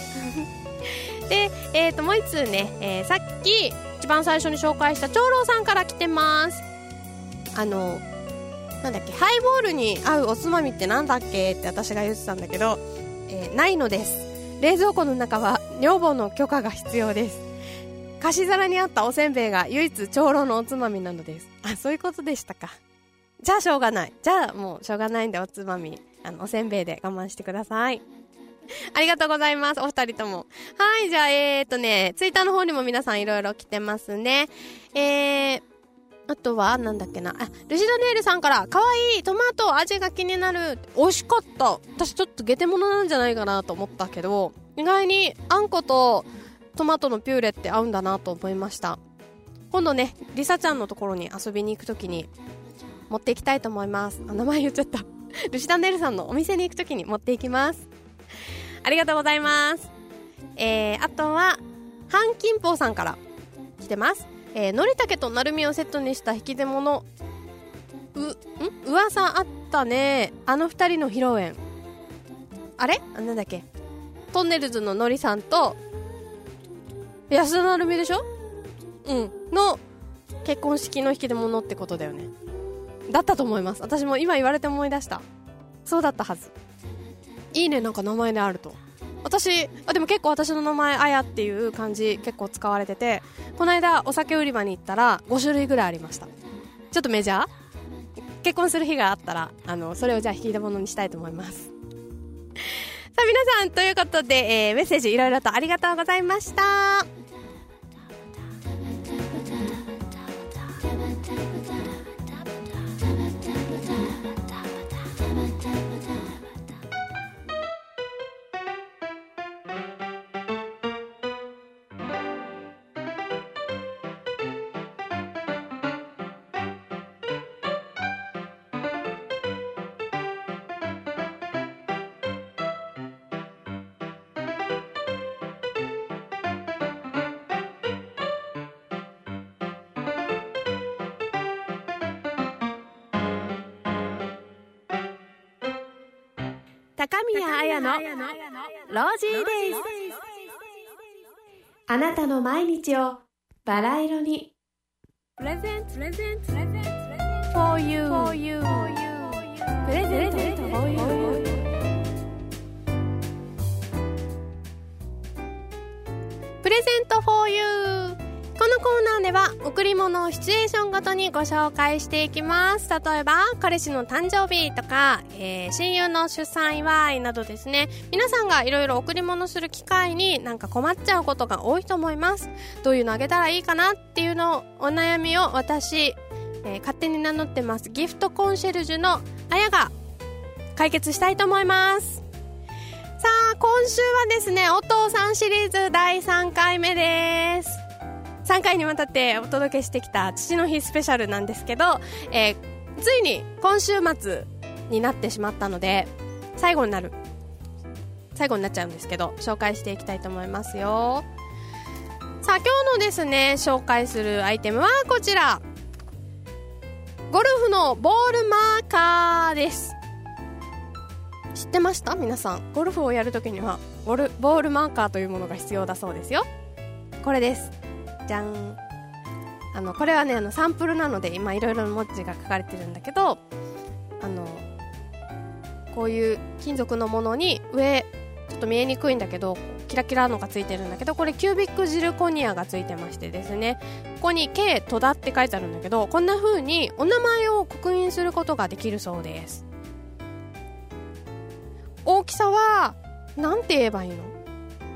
A: で、えー、ともう一通ね、えー、さっき一番最初に紹介した長老さんから来てます。あのなんだっけハイボールに合うおつまみってなんだっけって私が言ってたんだけど、えー、ないのです冷蔵庫の中は女房の許可が必要です貸し皿にあったおせんべいが唯一長老のおつまみなのですあそういうことでしたかじゃあしょうがないじゃあもうしょうがないんでおつまみあのおせんべいで我慢してくださいありがとうございます。お二人とも。はい、じゃあ、えーとね、ツイッターの方にも皆さんいろいろ来てますね。えー、あとは、なんだっけな。あ、ルシドネールさんから、かわいいトマト味が気になる。美味しかった。私ちょっとゲテモノなんじゃないかなと思ったけど、意外にあんことトマトのピューレって合うんだなと思いました。今度ね、リサちゃんのところに遊びに行くときに持っていきたいと思います。あ、名前言っちゃった。ルシダネルさんのお店に行くときに持っていきます。ありがとうございます。えー、あとは、半金峰さんから来てます。えー、のりたけとなるみをセットにした引き出物う、ん？噂あったね。あの二人の披露宴。あれ？あ、なんだっけ？トンネルズののりさんと、安田なるみでしょ？うん。の結婚式の引き出物ってことだよね。だったと思います。私も今言われて思い出した。そうだったはず。いいね、なんか名前であると。私あでも結構私の名前あやっていう漢字結構使われててこの間お酒売り場に行ったら5種類ぐらいありました。ちょっとメジャー？結婚する日があったらあのそれをじゃあ引いたものにしたいと思います。さあ皆さんということで、えー、メッセージいろいろとありがとうございました。高宮彩のロージーデイズ。あなたの毎日をバラ色に。プレゼントプレゼントプレゼント for you. for you. プレゼント for you. プレゼントナーでは贈り物をシチュエーションごとにご紹介していきます。例えば彼氏の誕生日とか、えー、親友の出産祝いなどですね。皆さんがいろいろ贈り物する機会になんか困っちゃうことが多いと思います。どういうのあげたらいいかなっていうのをお悩みを私、えー、勝手に名乗ってます。ギフトコンシェルジュのあやが解決したいと思います。さあ今週はですねお父さんシリーズ第3回目です。3回にわたってお届けしてきた父の日スペシャルなんですけど、えー、ついに今週末になってしまったので最後になる最後になっちゃうんですけど紹介していきたいと思いますよ。さあ今日のですね紹介するアイテムはこちら。ゴルフのボールマーカーです。知ってました？皆さん。ゴルフをやるときにはボルボールマーカーというものが必要だそうですよ。これです。じゃん。あのこれはねあのサンプルなので今いろいろな文字が書かれてるんだけどあのこういう金属のものに上ちょっと見えにくいんだけどキラキラのがついてるんだけどこれキュービックジルコニアがついてましてですね。ここに K 戸田って書いてあるんだけどこんな風にお名前を刻印することができるそうです。大きさはなんて言えばいいの？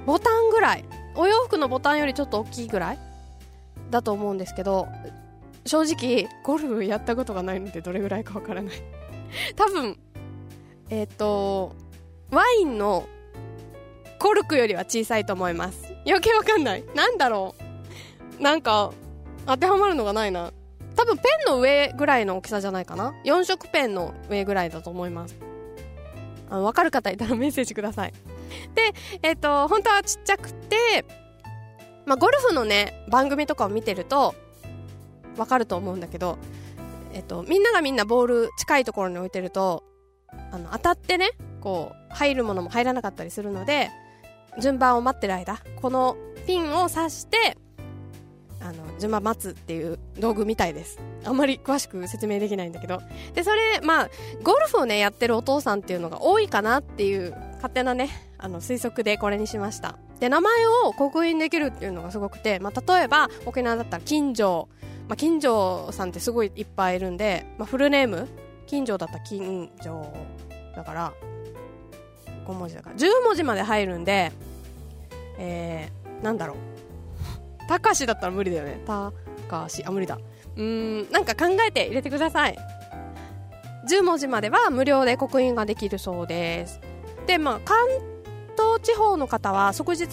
A: ボタンぐらい。お洋服のボタンよりちょっと大きいぐらい？だと思うんですけど正直ゴルフやったことがないのでどれぐらいかわからない。多分えっ、ー、とワインのコルクよりは小さいと思います。余計わかんない。なんだろう。なんか当てはまるのがないな。多分ペンの上ぐらいの大きさじゃないかな。4色ペンの上ぐらいだと思います。あの分かる方いたらメッセージください。でえっ、ー、と本当はちっちゃくてまあ、ゴルフのね番組とかを見てると分かると思うんだけど、えっと、みんながみんなボール近いところに置いてるとあの当たってねこう入るものも入らなかったりするので順番を待ってる間このピンを刺してあの順番待つっていう道具みたいです。あんまり詳しく説明できないんだけど。でそれまあゴルフをねやってるお父さんっていうのが多いかなっていう勝手なねあの推測でこれにしました。で名前を刻印できるっていうのがすごくて、まあ、例えば沖縄だったら金城、まあ、金城さんってすごいいっぱいいるんで、まあ、フルネーム。金城だったら金城だから5文字だから10文字まで入るんでえー、なんだろう。たかしだったら無理だよね。たかしあ無理だ。うんなんか考えて入れてください。10文字までは無料で刻印ができるそうです。でまあ関東地方の方は即日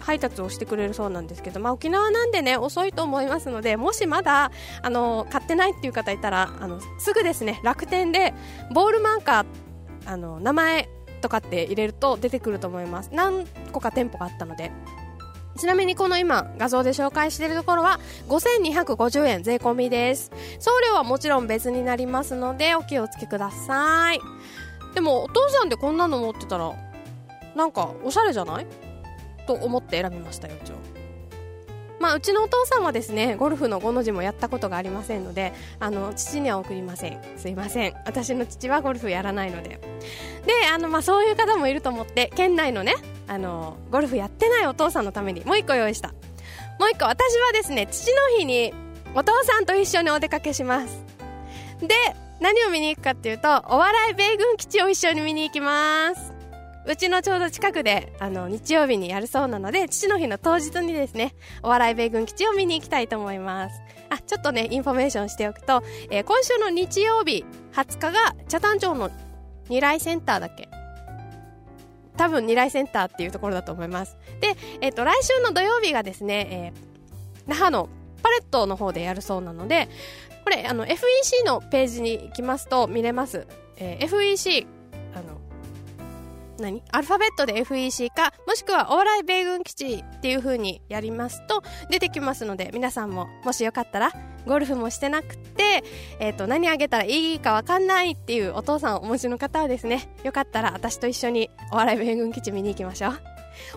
A: 配達をしてくれるそうなんですけど、まあ、沖縄なんでね遅いと思いますのでもしまだあの買ってないっていう方いたらあのすぐですね楽天でボールマーカーあの名前とかって入れると出てくると思います。何個か店舗があったので。ちなみにこの今画像で紹介しているところは5250円税込みです。送料はもちろん別になりますのでお気をつけください。でもお父さんでこんなの持ってたらなんかおしゃれじゃない？と思って選びましたよ一応。まあ、うちのお父さんはですねゴルフの5の字もやったことがありませんのであの父には送りません。すいません。私の父はゴルフやらないので。であの、まあ、そういう方もいると思って県内のねあのゴルフやってないお父さんのためにもう1個用意した。もう1個私はですね父の日にお父さんと一緒にお出かけします。で何を見に行くかっていうとお笑い米軍基地を一緒に見に行きます。うちのちょうど近くで、あの、日曜日にやるそうなので、父の日の当日にですね、お笑い米軍基地を見に行きたいと思います。あ、ちょっとね、インフォメーションしておくと、えー、今週の日曜日20日が、北谷町の二来センターだっけ？多分二来センターっていうところだと思います。で、えっ、ー、と、来週の土曜日がですね、えー、那覇のパレットの方でやるそうなので、これ、あの、FEC のページに行きますと見れます。えー、FEC 何？アルファベットで FEC か、もしくは往来米軍基地っていう風にやりますと出てきますので、皆さんももしよかったら、ゴルフもしてなくて、えっ、ー、と、何あげたらいいかわかんないっていうお父さんをお持ちの方はですね、よかったら私と一緒にお笑い米軍基地見に行きましょう。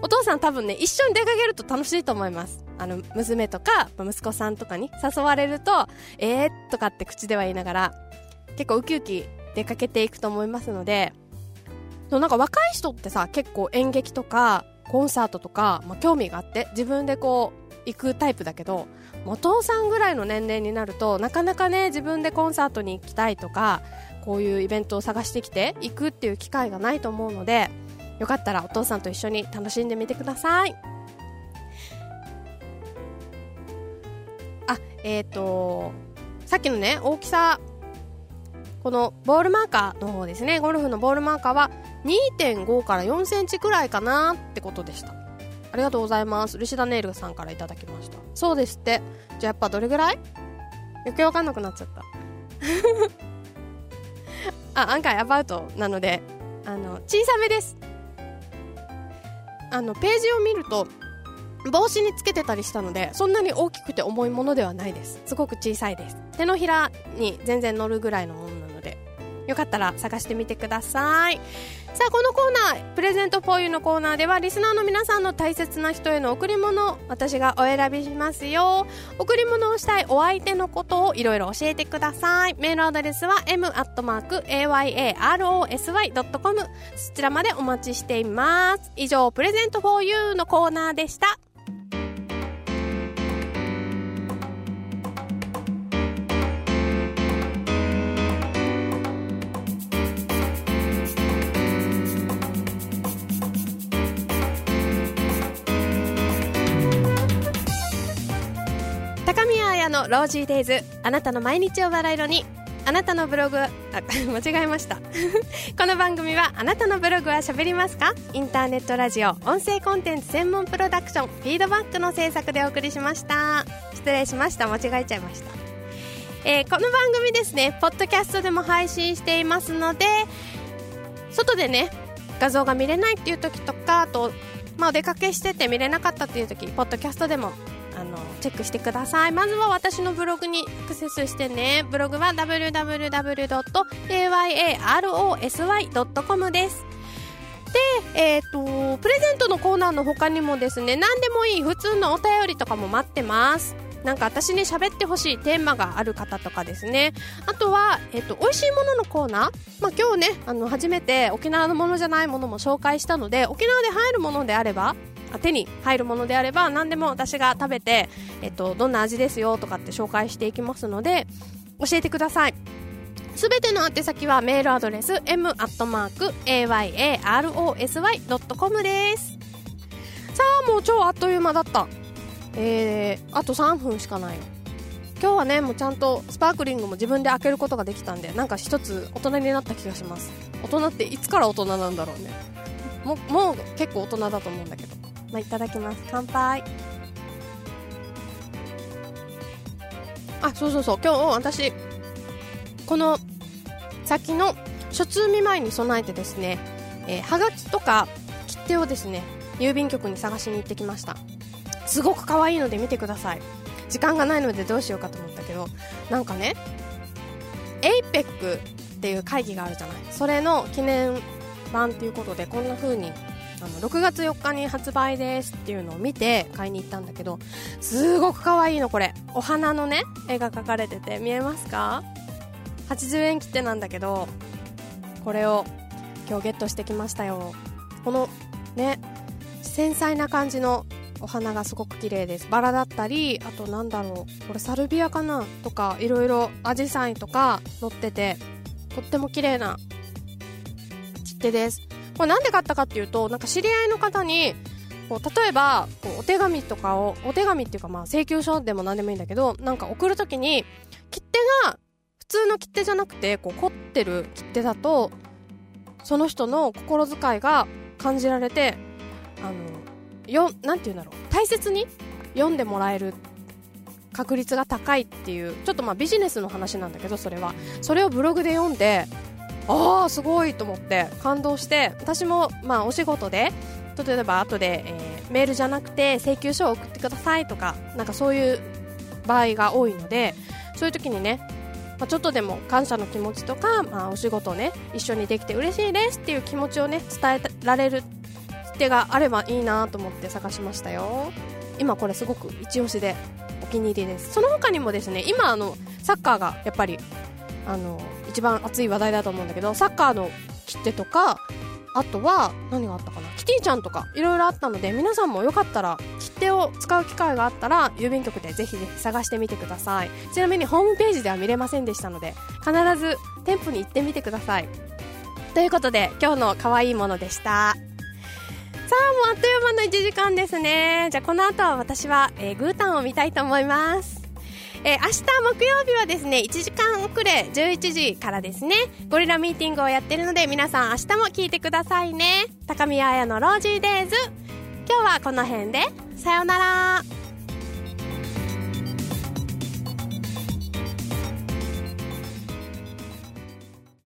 A: お父さん多分ね、一緒に出かけると楽しいと思います。あの、娘とか、息子さんとかに誘われると、えーとかって口では言いながら、結構ウキウキ出かけていくと思いますので、そうなんか若い人ってさ結構演劇とかコンサートとか、まあ、興味があって自分でこう行くタイプだけどお父さんぐらいの年齢になるとなかなかね自分でコンサートに行きたいとかこういうイベントを探してきて行くっていう機会がないと思うのでよかったらお父さんと一緒に楽しんでみてください。あえっ、ー、とさっきのね大きさこのボールマーカーの方ですね。ゴルフのボールマーカーは2.5から4センチくらいかなってことでした。ありがとうございます。ルシダネイルさんからいただきました。そうですって。じゃあやっぱどれぐらい？余計わかんなくなっちゃった。あ案外アバウトなのであの小さめです。あのページを見ると帽子につけてたりしたのでそんなに大きくて重いものではないです。すごく小さいです。手のひらに全然乗るぐらいのものなので。よかったら探してみてください。さあこのコーナープレゼントフォーユーのコーナーではリスナーの皆さんの大切な人への贈り物私がお選びしますよ。贈り物をしたいお相手のことをいろいろ教えてください。メールアドレスは m.ayarosy.com そちらまでお待ちしています。以上プレゼントフォーユーのコーナーでした。宮彩のロージーデイズ。あなたの毎日をバラ色に。あなたのブログあ 間違えました。この番組はあなたのブログは喋りますか？インターネットラジオ音声コンテンツ専門プロダクションフィードバックの制作でお送りしました。失礼しました。間違えちゃいました。えー、この番組ですねポッドキャストでも配信していますので外でね画像が見れないっていう時とかあと、まあ、お出かけしてて見れなかったっていう時ポッドキャストでもあのチェックしてください。まずは私のブログにアクセスしてね。ブログは www.ayarosy.com です。で、えっ、ー、とプレゼントのコーナーの他にもですね何でもいい普通のお便りとかも待ってます。なんか私に喋ってほしいテーマがある方とかですね。あとは、えっと、美味しいもののコーナー、まあ、今日ねあの初めて沖縄のものじゃないものも紹介したので沖縄で入るものであれば手に入るものであれば何でも私が食べて、えっと、どんな味ですよとかって紹介していきますので教えてください。すべての宛先はメールアドレス m.ayarosy.com です。さあもう超あっという間だった。えー、あと3分しかない。今日はねもうちゃんとスパークリングも自分で開けることができたんでなんか一つ大人になった気がします。大人っていつから大人なんだろうね。ももう結構大人だと思うんだけど。まあ、いただきます。乾杯。あそうそうそう。今日私この先の初通見舞いに備えてですね、えー、はがきとか切手をですね郵便局に探しに行ってきました。すごく可愛いので見てください。時間がないのでどうしようかと思ったけどなんかね APEC っていう会議があるじゃない。それの記念版っていうことでこんな風にあの6月4日に発売ですっていうのを見て買いに行ったんだけどすごく可愛いのこれ。お花のね絵が描かれてて。見えますか？80円切手なんだけどこれを今日ゲットしてきましたよ。このね繊細な感じのお花がすごく綺麗です。バラだったりあとなんだろうこれサルビアかな？とかいろいろアジサイとか載っててとっても綺麗な切手です。これなんで買ったかっていうとなんか知り合いの方にこう例えばこうお手紙とかをお手紙っていうかまあ請求書でも何でもいいんだけどなんか送るときに切手が普通の切手じゃなくてこう凝ってる切手だとその人の心遣いが感じられてあのよなんて言うんだろう大切に読んでもらえる確率が高いっていうちょっとまあビジネスの話なんだけどそれは。それをブログで読んでああすごいと思って感動して私もまあお仕事で例えば後で、えー、メールじゃなくて請求書を送ってくださいとかなんかそういう場合が多いのでそういう時にね、まあ、ちょっとでも感謝の気持ちとか、まあ、お仕事をね一緒にできて嬉しいですっていう気持ちをね伝えられる手があればいいなと思って探しましたよ。今これすごく一押しでお気に入りです。その他にもですね今あのサッカーがやっぱりあの一番熱い話題だと思うんだけどサッカーの切手とかあとは何があったかなキティちゃんとかいろいろあったので皆さんもよかったら切手を使う機会があったら郵便局でぜひぜひ探してみてください。ちなみにホームページでは見れませんでしたので必ず店舗に行ってみてください。ということで今日の可愛いものでした。さあもうあっという間の1時間ですね。じゃあこの後は私は、えー、グータンを見たいと思います。えー、明日木曜日はですね1時間遅れ11時からですねゴリラミーティングをやってるので皆さん明日も聞いてくださいね。高宮彩のロージーデイズ。今日はこの辺で。さようなら。